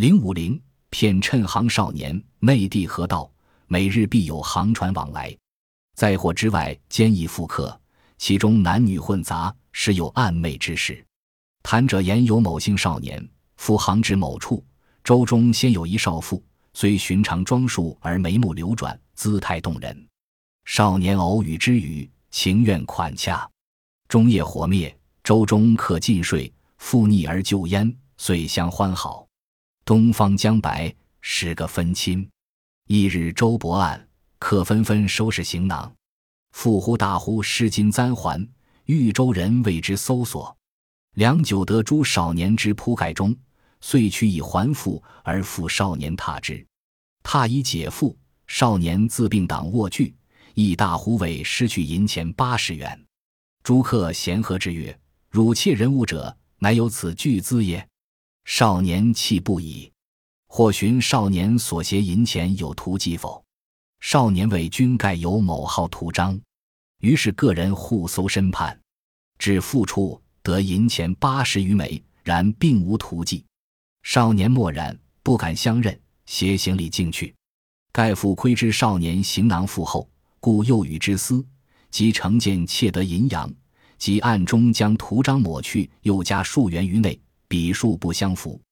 零五零骗趁行少年，内地河道每日必有航船往来，在货之外兼易复客，其中男女混杂，时有暧昧之事。谈者言有某姓少年，赴航至某处，舟中先有一少妇，虽寻常装束，而眉目流转，姿态动人。少年偶语之语，情愿款洽。中夜火灭，舟中客尽睡，复逆而就焉，遂相欢好。东方将白，是个分亲。一日舟泊岸，客纷纷收拾行囊。复呼大呼失金簪环，豫州人为之搜索。良久得诸少年之铺盖中，遂取以还父，而复少年踏之。踏以解父，少年自病党握具，亦大呼为失去银钱八十元。诸客咸和之曰：“汝窃人物者，乃有此巨资也。”少年气不已，或寻少年所携银钱有图迹否？少年谓君盖有某号图章，于是个人互搜申判，至复处得银钱八十余枚，然并无图迹。少年默然，不敢相认，携行李进去。盖复窥知少年行囊腹厚，故又与之私，即成见窃得银洋，即暗中将图章抹去，又加数元于内。笔数不相符，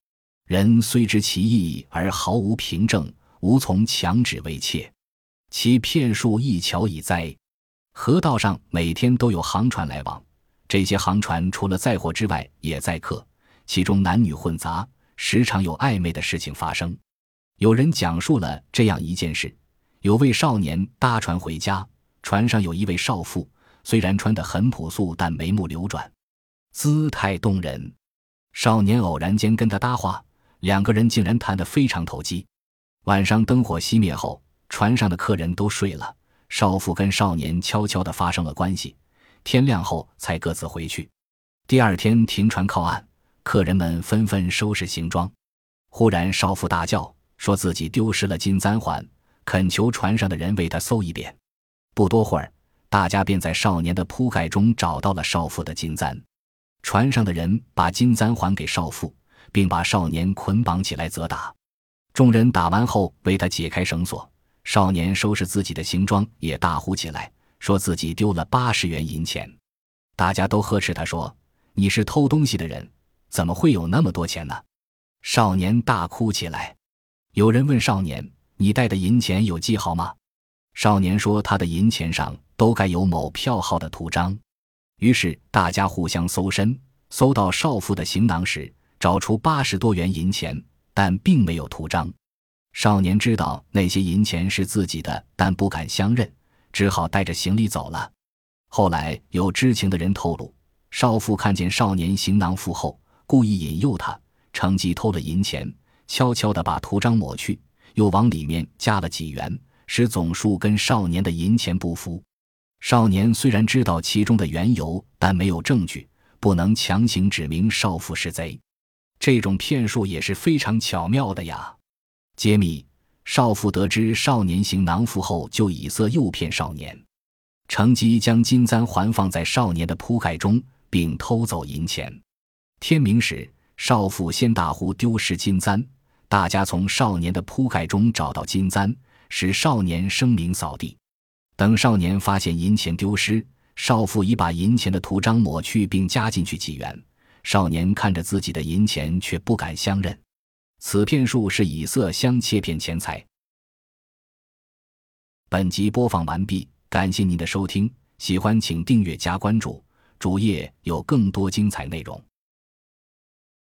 人虽知其意而毫无凭证，无从强指为窃。其骗术亦巧已哉！河道上每天都有航船来往，这些航船除了载货之外，也载客，其中男女混杂，时常有暧昧的事情发生。有人讲述了这样一件事：有位少年搭船回家，船上有一位少妇，虽然穿得很朴素，但眉目流转，姿态动人。少年偶然间跟他搭话，两个人竟然谈得非常投机。晚上灯火熄灭后，船上的客人都睡了，少妇跟少年悄悄地发生了关系。天亮后才各自回去。第二天停船靠岸，客人们纷纷收拾行装。忽然少妇大叫，说自己丢失了金簪环，恳求船上的人为他搜一遍。不多会儿，大家便在少年的铺盖中找到了少妇的金簪。船上的人把金簪还给少妇，并把少年捆绑起来责打。众人打完后，为他解开绳索。少年收拾自己的行装，也大呼起来，说自己丢了八十元银钱。大家都呵斥他说：“你是偷东西的人，怎么会有那么多钱呢？”少年大哭起来。有人问少年：“你带的银钱有记号吗？”少年说：“他的银钱上都盖有某票号的图章。”于是大家互相搜身，搜到少妇的行囊时，找出八十多元银钱，但并没有图章。少年知道那些银钱是自己的，但不敢相认，只好带着行李走了。后来有知情的人透露，少妇看见少年行囊负厚，故意引诱他，乘机偷了银钱，悄悄地把图章抹去，又往里面加了几元，使总数跟少年的银钱不符。少年虽然知道其中的缘由，但没有证据，不能强行指明少妇是贼。这种骗术也是非常巧妙的呀！揭秘：少妇得知少年行囊负后，就以色诱骗少年，乘机将金簪环放在少年的铺盖中，并偷走银钱。天明时，少妇先大呼丢失金簪，大家从少年的铺盖中找到金簪，使少年声名扫地。等少年发现银钱丢失，少妇已把银钱的图章抹去，并加进去几元。少年看着自己的银钱，却不敢相认。此骗术是以色相切骗钱财。本集播放完毕，感谢您的收听，喜欢请订阅加关注，主页有更多精彩内容。